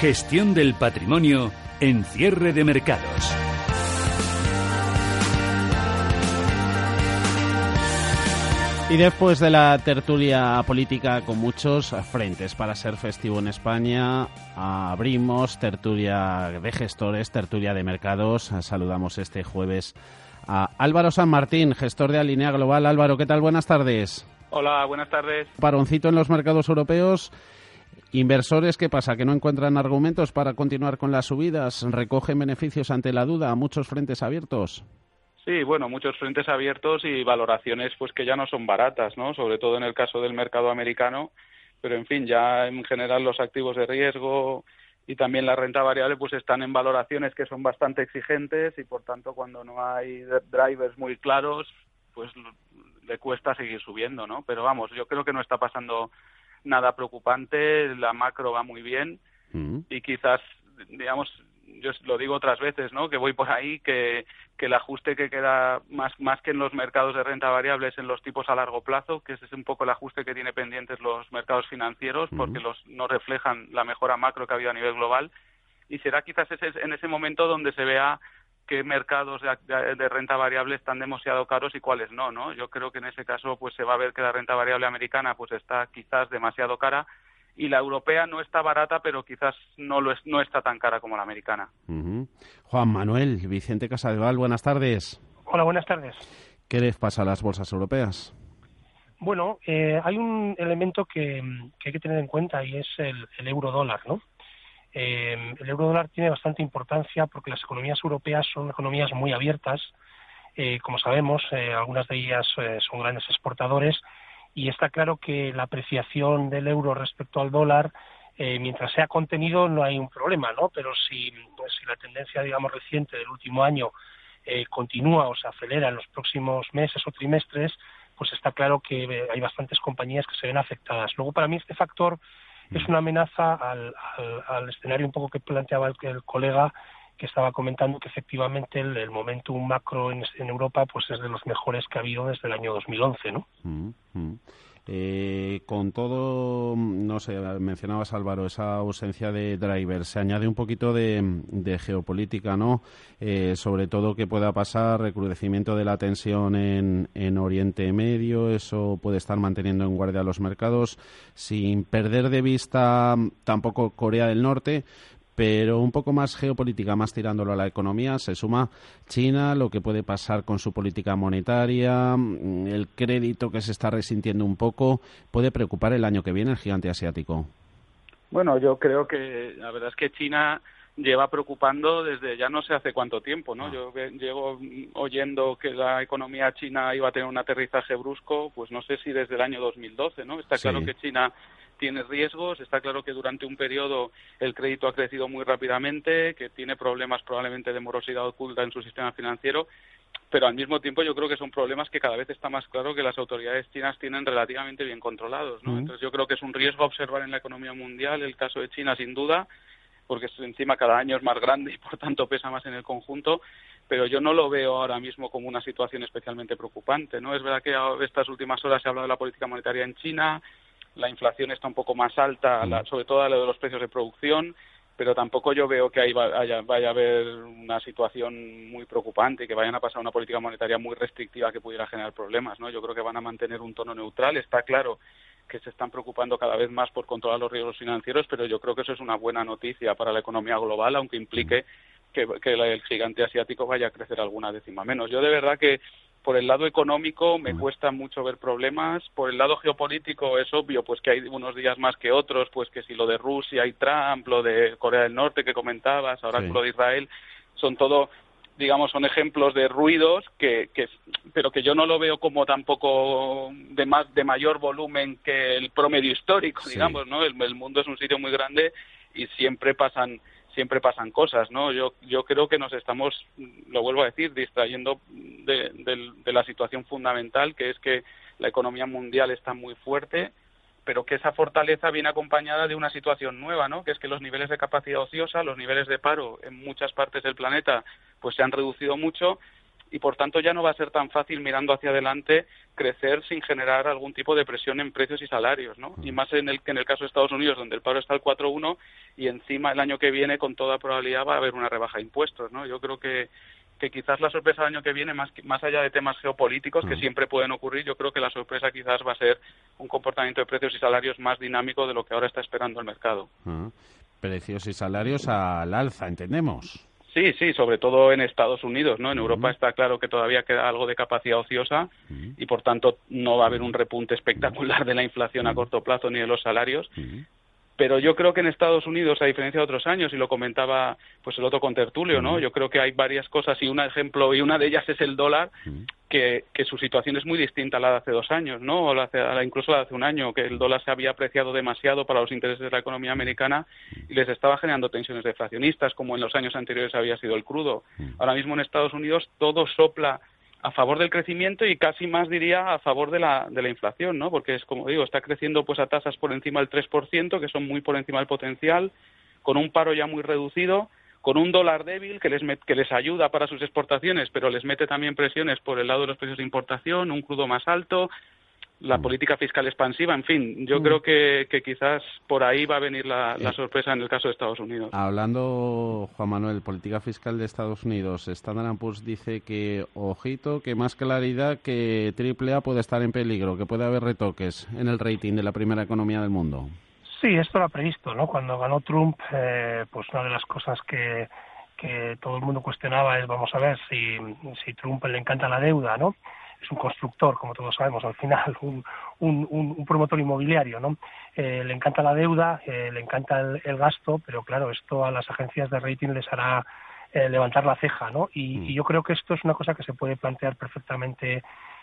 Gestión del patrimonio en cierre de mercados. Y después de la tertulia política con muchos frentes para ser festivo en España, abrimos tertulia de gestores, tertulia de mercados. Saludamos este jueves a Álvaro San Martín, gestor de Alinea Global. Álvaro, ¿qué tal? Buenas tardes. Hola, buenas tardes. Paroncito en los mercados europeos. Inversores, ¿qué pasa? ¿Que no encuentran argumentos para continuar con las subidas? ¿Recogen beneficios ante la duda? ¿Muchos frentes abiertos? Sí, bueno, muchos frentes abiertos y valoraciones pues que ya no son baratas, ¿no? Sobre todo en el caso del mercado americano, pero en fin, ya en general los activos de riesgo y también la renta variable pues están en valoraciones que son bastante exigentes y por tanto cuando no hay drivers muy claros, pues le cuesta seguir subiendo, ¿no? Pero vamos, yo creo que no está pasando nada preocupante, la macro va muy bien mm. y quizás, digamos, yo lo digo otras veces, ¿no? Que voy por ahí, que, que el ajuste que queda más, más que en los mercados de renta variable es en los tipos a largo plazo, que ese es un poco el ajuste que tiene pendientes los mercados financieros, mm. porque los no reflejan la mejora macro que ha habido a nivel global. Y será quizás ese, en ese momento donde se vea qué mercados de, renta variable están demasiado caros y cuáles no, ¿no? Yo creo que en ese caso pues se va a ver que la renta variable americana pues está quizás demasiado cara y la europea no está barata, pero quizás no lo es, no está tan cara como la americana. Juan Manuel, Vicente Casadeval, buenas tardes. Hola, buenas tardes. ¿Qué les pasa a las bolsas europeas? Bueno, eh, hay un elemento que, hay que tener en cuenta y es el, el euro dólar, ¿no? Eh, el euro dólar tiene bastante importancia porque las economías europeas son economías muy abiertas. Eh, como sabemos, eh, algunas de ellas eh, son grandes exportadores y está claro que la apreciación del euro respecto al dólar, mientras sea contenido, no hay un problema, ¿no? Pero si, pues, si la tendencia, digamos, reciente del último año continúa o se acelera en los próximos meses o trimestres, pues está claro que hay bastantes compañías que se ven afectadas. Luego, para mí, este factor es una amenaza al, al, escenario un poco que planteaba el, colega que estaba comentando que efectivamente el, momentum macro en, en, Europa pues es de los mejores que ha habido desde el año 2011, ¿no? Mm, mm. Eh, con todo, no sé, mencionabas Álvaro, esa ausencia de drivers, se añade un poquito de, geopolítica, ¿no? Eh, sobre todo que pueda pasar recrudecimiento de la tensión en, en Oriente Medio, eso puede estar manteniendo en guardia los mercados, sin perder de vista tampoco Corea del Norte, pero un poco más geopolítica, más tirándolo a la economía, se suma China, lo que puede pasar con su política monetaria, mm, el crédito que se está resintiendo un poco, puede preocupar el año que viene el gigante asiático. Bueno, yo creo que la verdad es que China lleva preocupando desde ya no sé hace cuánto tiempo, ¿no? Ah. Yo llevo oyendo que la economía china iba a tener un aterrizaje brusco, pues no sé si desde el año 2012, ¿no? Está claro que China tiene riesgos. Está claro que durante un periodo el crédito ha crecido muy rápidamente, que tiene problemas probablemente de morosidad oculta en su sistema financiero, pero al mismo tiempo yo creo que son problemas que cada vez está más claro que las autoridades chinas tienen relativamente bien controlados. ¿no? Entonces yo creo que es un riesgo observar en la economía mundial el caso de China sin duda porque encima cada año es más grande y por tanto pesa más en el conjunto, pero yo no lo veo ahora mismo como una situación especialmente preocupante, ¿no? Es verdad que estas últimas horas se ha hablado de la política monetaria en China, la inflación está un poco más alta, sobre todo a lo de los precios de producción, pero tampoco yo veo que ahí vaya, vaya, a haber una situación muy preocupante, que vayan a pasar una política monetaria muy restrictiva que pudiera generar problemas, ¿no? Yo creo que van a mantener un tono neutral. Está claro que se están preocupando cada vez más por controlar los riesgos financieros, pero yo creo que eso es una buena noticia para la economía global, aunque implique que, que el gigante asiático vaya a crecer alguna décima menos. Yo de verdad que por el lado económico me cuesta mucho ver problemas, por el lado geopolítico es obvio pues que hay unos días más que otros, pues que si lo de Rusia y Trump, lo de Corea del Norte que comentabas, ahora lo de Israel, son todo digamos, son ejemplos de ruidos que, que, pero que yo no lo veo como tampoco de más, de mayor volumen que el promedio histórico, digamos, ¿no? El, el, mundo es un sitio muy grande y siempre pasan, siempre pasan cosas, ¿no? Yo, yo creo que nos estamos, lo vuelvo a decir, distrayendo de, de, la situación fundamental, que es que la economía mundial está muy fuerte, pero que esa fortaleza viene acompañada de una situación nueva, ¿no? Que es que los niveles de capacidad ociosa, los niveles de paro en muchas partes del planeta, pues se han reducido mucho y por tanto ya no va a ser tan fácil mirando hacia adelante crecer sin generar algún tipo de presión en precios y salarios, ¿no? Y más en el que en el caso de Estados Unidos donde el paro está al 4.1 y encima el año que viene con toda probabilidad va a haber una rebaja de impuestos, ¿no? Yo creo que que quizás la sorpresa del año que viene, más, más allá de temas geopolíticos que siempre pueden ocurrir, yo creo que la sorpresa quizás va a ser un comportamiento de precios y salarios más dinámico de lo que ahora está esperando el mercado. Precios y salarios al alza, entendemos. Sí, sí, sobre todo en Estados Unidos, ¿no? En Europa está claro que todavía queda algo de capacidad ociosa y por tanto no va a haber un repunte espectacular de la inflación a corto plazo ni de los salarios, pero yo creo que en Estados Unidos, a diferencia de otros años, y lo comentaba pues el otro contertulio, ¿no? Yo creo que hay varias cosas y un ejemplo y una de ellas es el dólar, que, que su situación es muy distinta a la de hace dos años, ¿no? O la de, incluso la de hace un año, que el dólar se había apreciado demasiado para los intereses de la economía americana y les estaba generando tensiones deflacionistas, como en los años anteriores había sido el crudo. Ahora mismo en Estados Unidos todo sopla a favor del crecimiento y casi más diría a favor de la, de la inflación, ¿no? Porque es como digo, está creciendo pues a tasas por encima del 3%, que son muy por encima del potencial, con un paro ya muy reducido, con un dólar débil que les, que les ayuda para sus exportaciones, pero les mete también presiones por el lado de los precios de importación, un crudo más alto, la mm. política fiscal expansiva, en fin, yo mm. creo que, que, quizás por ahí va a venir la, la, eh, sorpresa en el caso de Estados Unidos. Hablando, Juan Manuel, política fiscal de Estados Unidos, Standard Poor's dice que, ojito, que más claridad que AAA puede estar en peligro, que puede haber retoques en el rating de la primera economía del mundo. Sí, esto lo ha previsto, ¿no? Cuando ganó Trump, eh, pues una de las cosas que, que todo el mundo cuestionaba es, vamos a ver, si, si Trump le encanta la deuda, ¿no? es un constructor, como todos sabemos, al final, un, un, un promotor inmobiliario, ¿no? Eh, le encanta la deuda, eh, le encanta el, gasto, pero claro, esto a las agencias de rating les hará eh, levantar la ceja, ¿no? Y, mm. y, yo creo que esto es una cosa que se puede plantear perfectamente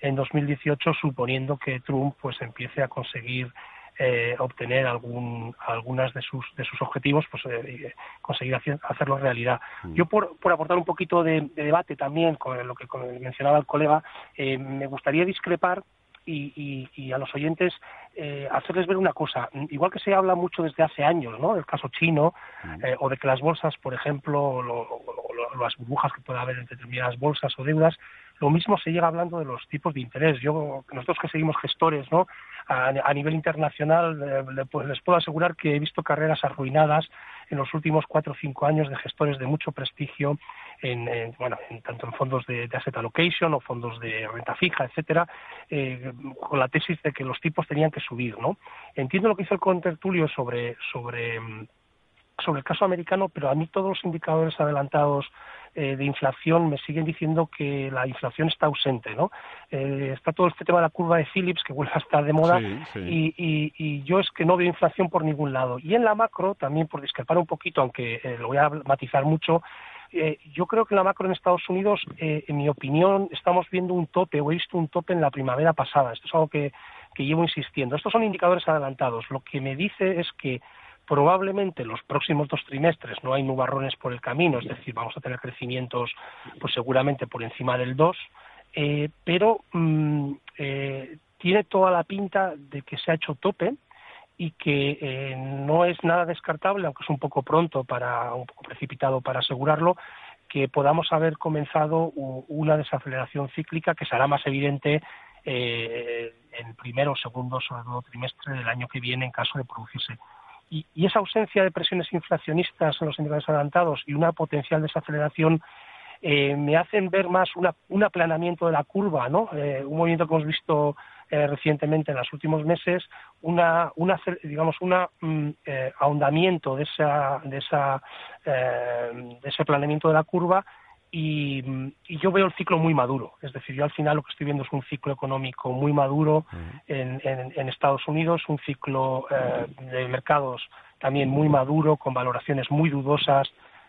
en 2018, suponiendo que Trump pues empiece a conseguir eh, obtener algún, algunas de sus, de sus objetivos, pues eh, conseguir hacerlo realidad. Mm. Yo, por, por aportar un poquito de, debate también con lo que mencionaba el colega, eh, me gustaría discrepar y, y, a los oyentes eh, hacerles ver una cosa. Igual que se habla mucho desde hace años, ¿no? Del caso chino, mm. eh, o de que las bolsas, por ejemplo, lo, lo, las burbujas que pueda haber entre determinadas bolsas o deudas, lo mismo se llega hablando de los tipos de interés. Yo, nosotros que seguimos gestores, ¿no? A, nivel internacional, eh, pues les puedo asegurar que he visto carreras arruinadas en los últimos cuatro o cinco años de gestores de mucho prestigio, en, bueno, en, tanto en fondos de, asset allocation o fondos de renta fija, etcétera, eh, con la tesis de que los tipos tenían que subir, ¿no? Entiendo lo que hizo el contertulio sobre sobre sobre el caso americano, pero a mí todos los indicadores adelantados eh, de inflación me siguen diciendo que la inflación está ausente, ¿no? Eh, está todo este tema de la curva de Phillips que vuelve a estar de moda Y, yo es que no veo inflación por ningún lado. Y en la macro, también por discrepar un poquito, aunque eh, lo voy a matizar mucho, yo creo que en la macro en Estados Unidos, en mi opinión, estamos viendo un tope, o he visto un tope en la primavera pasada. Esto es algo que, que llevo insistiendo. Estos son indicadores adelantados. Lo que me dice es que probablemente los próximos dos trimestres no hay nubarrones por el camino, es decir, vamos a tener crecimientos pues seguramente por encima del 2, eh, pero mm, eh, tiene toda la pinta de que se ha hecho tope y que eh, no es nada descartable, aunque es un poco pronto para un poco precipitado para asegurarlo, que podamos haber comenzado una desaceleración cíclica que será más evidente eh, en primero, segundo, sobre todo trimestre del año que viene en caso de producirse y, esa ausencia de presiones inflacionistas en los indicadores adelantados y una potencial desaceleración eh, me hacen ver más un aplanamiento de la curva, ¿no? Eh, un movimiento que hemos visto eh, recientemente en los últimos meses, una, una digamos, un mm, ahondamiento de esa, de esa, de ese planeamiento de la curva y, yo veo el ciclo muy maduro. Es decir, yo al final lo que estoy viendo es un ciclo económico muy maduro en, en, Estados Unidos, un ciclo eh, de mercados también muy maduro, con valoraciones muy dudosas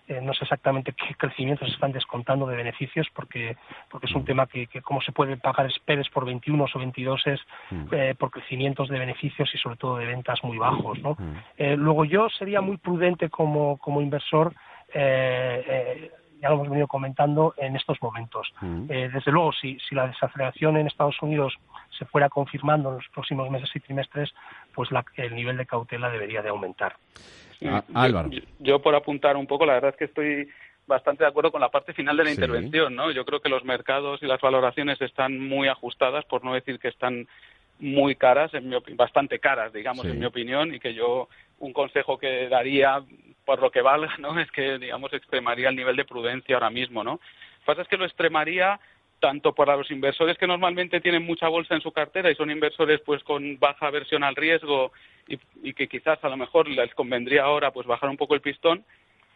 eh, no sé exactamente qué crecimiento se están descontando de beneficios porque porque es un tema que, que cómo se puede pagar esperes por 21 o 22 es mm. eh, por crecimientos de beneficios y sobre todo de ventas muy bajos ¿no? Mm. Eh, luego yo sería muy prudente como como inversor ya lo hemos venido comentando en estos momentos. Mm. desde luego, si, si la desaceleración en Estados Unidos se fuera confirmando en los próximos meses y trimestres, pues el nivel de cautela debería de aumentar. Álvaro. Yo, por apuntar un poco, la verdad es que estoy bastante de acuerdo con la parte final de la intervención, ¿no? Yo creo que los mercados y las valoraciones están muy ajustadas, por no decir que están muy caras, en mi bastante caras, digamos, en mi opinión, y que yo un consejo que daría, por lo que valga, ¿no? Es que, digamos, extremaría el nivel de prudencia ahora mismo, ¿no? Lo que pasa es que lo extremaría tanto para los inversores que normalmente tienen mucha bolsa en su cartera y son inversores pues con baja aversión al riesgo y, que quizás a lo mejor les convendría ahora pues bajar un poco el pistón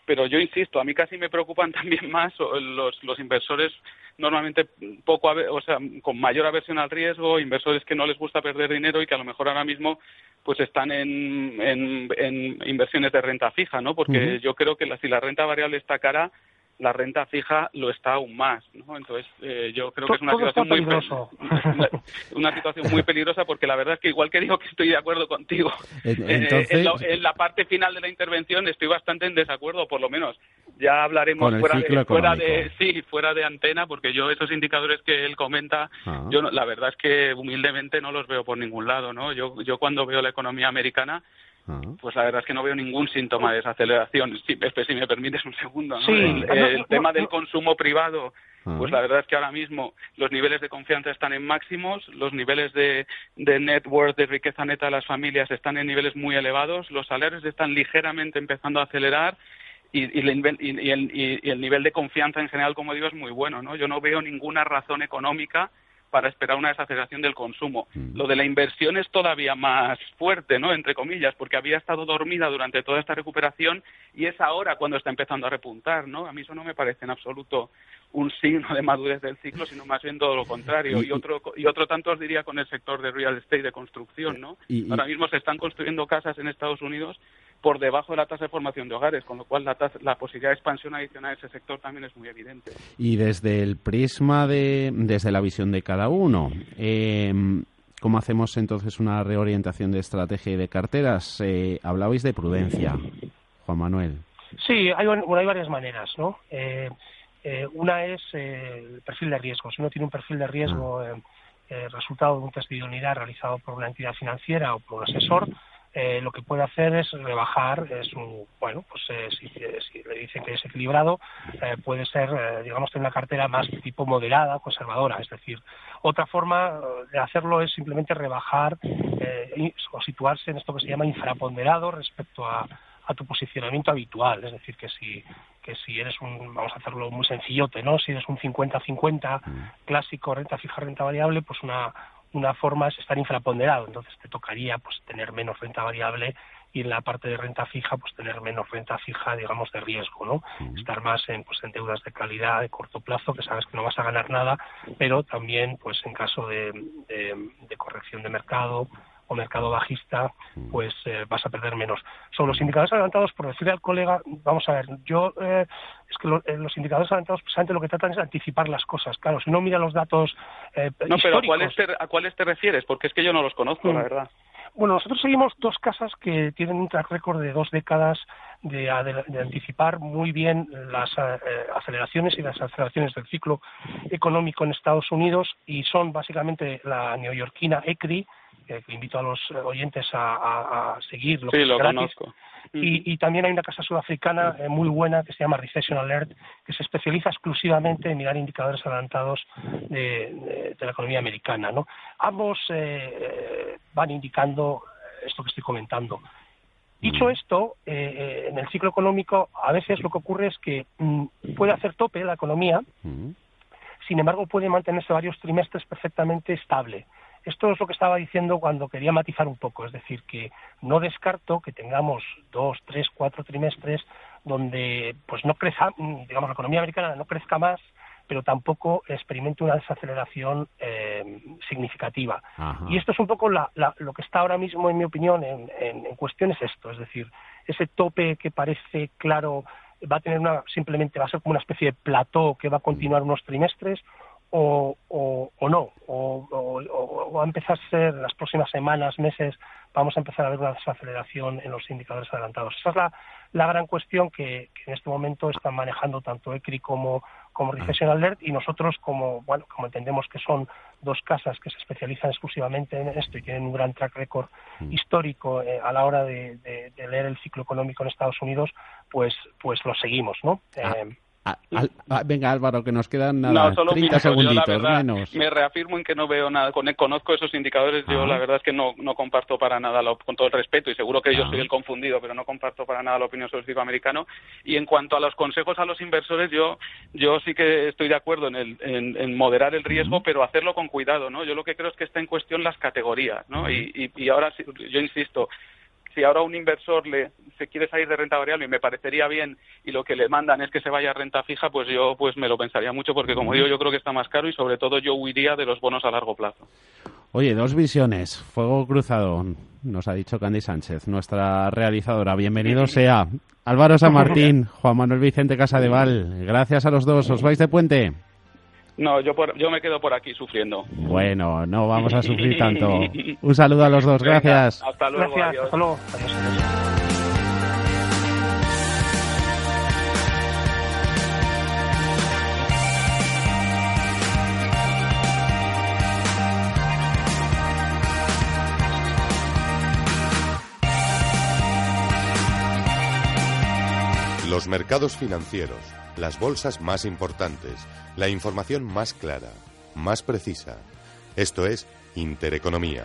pero yo insisto a mí casi me preocupan también más los, los inversores normalmente poco o sea con mayor aversión al riesgo inversores que no les gusta perder dinero y que a lo mejor ahora mismo pues están en, en, inversiones de renta fija no porque yo creo que si la renta variable está cara la renta fija lo está aún más, ¿no? Entonces, eh, yo creo que es una situación muy una, situación muy peligrosa porque la verdad es que igual que digo que estoy de acuerdo contigo eh, en, la, parte final de la intervención estoy bastante en desacuerdo, por lo menos ya hablaremos fuera de, fuera de sí fuera de antena porque yo esos indicadores que él comenta ah. yo la verdad es que humildemente no los veo por ningún lado, ¿no? Yo yo cuando veo la economía americana. Pues la verdad es que no veo ningún síntoma de desaceleración. Si, si me permites un segundo, el, tema del consumo privado, ah. pues la verdad es que ahora mismo los niveles de confianza están en máximos, los niveles de, de net worth, de riqueza neta de las familias están en niveles muy elevados, los salarios están ligeramente empezando a acelerar y, y, el, y, el, nivel de confianza en general, como digo, es muy bueno. ¿no? Yo no veo ninguna razón económica para esperar una desaceleración del consumo. Mm. Lo de la inversión es todavía más fuerte, ¿no? Entre comillas, porque había estado dormida durante toda esta recuperación y es ahora cuando está empezando a repuntar, ¿no? A mí eso no me parece en absoluto un signo de madurez del ciclo, sino más bien todo lo contrario. Y, otro y otro tanto os diría con el sector de real estate de construcción, ¿no? Ahora mismo se están construyendo casas en Estados Unidos por debajo de la tasa de formación de hogares, con lo cual la, la posibilidad de expansión adicional de ese sector también es muy evidente. Y desde el prisma de, desde la visión de cada uno, eh, ¿cómo hacemos entonces una reorientación de estrategia y de carteras? Eh, hablabais de prudencia, Juan Manuel. Sí, hay, hay varias maneras, ¿no? Eh, eh, una es el perfil de riesgo. Si uno tiene un perfil de riesgo ah. resultado de un test de idoneidad realizado por una entidad financiera o por un asesor, eh, lo que puede hacer es rebajar es un bueno pues eh, si, le dicen que es equilibrado eh, puede ser digamos tener una cartera más tipo moderada conservadora. Es decir otra forma de hacerlo es simplemente rebajar o situarse en esto que se llama infraponderado respecto a, a tu posicionamiento habitual. Es decir que si que si eres un vamos a hacerlo muy sencillote no si eres un 50-50 mm. clásico renta fija renta variable pues una una forma es estar infraponderado, entonces te tocaría pues tener menos renta variable y en la parte de renta fija pues tener menos renta fija digamos de riesgo no estar más en pues en deudas de calidad de corto plazo que sabes que no vas a ganar nada pero también pues en caso de, de corrección de mercado o mercado bajista, mm. pues eh, vas a perder menos. Sobre los indicadores adelantados, por decirle al colega, vamos a ver, yo eh, es que eh, los indicadores adelantados precisamente lo que tratan es anticipar las cosas. Claro, si no mira los datos No, pero ¿a cuáles, te, ¿a cuáles te refieres? Porque es que yo no los conozco, la mm. verdad. Bueno, nosotros seguimos dos casas que tienen un track record de dos décadas de, anticipar muy bien las aceleraciones y las aceleraciones del ciclo económico en Estados Unidos y son básicamente la neoyorquina ECRI, que invito a los oyentes a, seguir. Lo sí, lo conozco. Y, también hay una casa sudafricana eh, muy buena que se llama Recession Alert, que se especializa exclusivamente en mirar indicadores adelantados de, la economía americana. ¿no? Ambos eh, van indicando esto que estoy comentando. Dicho esto, eh, en el ciclo económico a veces lo que ocurre es que mm, puede hacer tope la economía, sin embargo puede mantenerse varios trimestres perfectamente estable. Esto es lo que estaba diciendo cuando quería matizar un poco, es decir, que no descarto que tengamos dos, tres, cuatro trimestres donde pues no crezca, digamos, la economía americana no crezca más, pero tampoco experimente una desaceleración eh, significativa. Y esto es un poco lo que está ahora mismo, en mi opinión, en, en, cuestión es esto, es decir, ese tope que parece claro va a tener una, simplemente va a ser como una especie de plató que va a continuar unos trimestres o, o, no, o, va a empezar a ser las próximas semanas, meses, vamos a empezar a ver una desaceleración en los indicadores adelantados. Esa es la, la gran cuestión que, en este momento están manejando tanto ECRI como, como Recession Alert y nosotros como, bueno, como entendemos que son dos casas que se especializan exclusivamente en esto y tienen un gran track record histórico eh, a la hora de, leer el ciclo económico en Estados Unidos, pues, pues lo seguimos, ¿no? Ah. Eh, venga, Álvaro, que nos quedan nada, 30 segunditos menos. Me reafirmo en que no veo nada. Conozco esos indicadores. Yo, la verdad es que no, no comparto para nada, con todo el respeto, y seguro que yo soy el confundido, pero no comparto para nada la opinión sobre el ciclo americano. Y en cuanto a los consejos a los inversores, yo, yo sí que estoy de acuerdo en, el, en, moderar el riesgo, pero hacerlo con cuidado. ¿no? Yo lo que creo es que está en cuestión las categorías. ¿no? y, y, y ahora, yo insisto, si ahora un inversor le se quiere salir de renta variable y me parecería bien y lo que le mandan es que se vaya a renta fija, pues yo pues me lo pensaría mucho porque como digo yo creo que está más caro y sobre todo yo huiría de los bonos a largo plazo. Oye, dos visiones. Fuego cruzado, nos ha dicho Candy Sánchez, nuestra realizadora. Bienvenido sea. Álvaro San Martín, Juan Manuel Vicente Casadeval. Gracias a los dos. ¿Os vais de puente? No, yo, yo me quedo por aquí sufriendo. Bueno, no vamos a sufrir tanto. Un saludo a los dos, gracias. hasta luego. Gracias, hasta luego. Los mercados financieros, las bolsas más importantes, la información más clara, más precisa. Esto es Intereconomía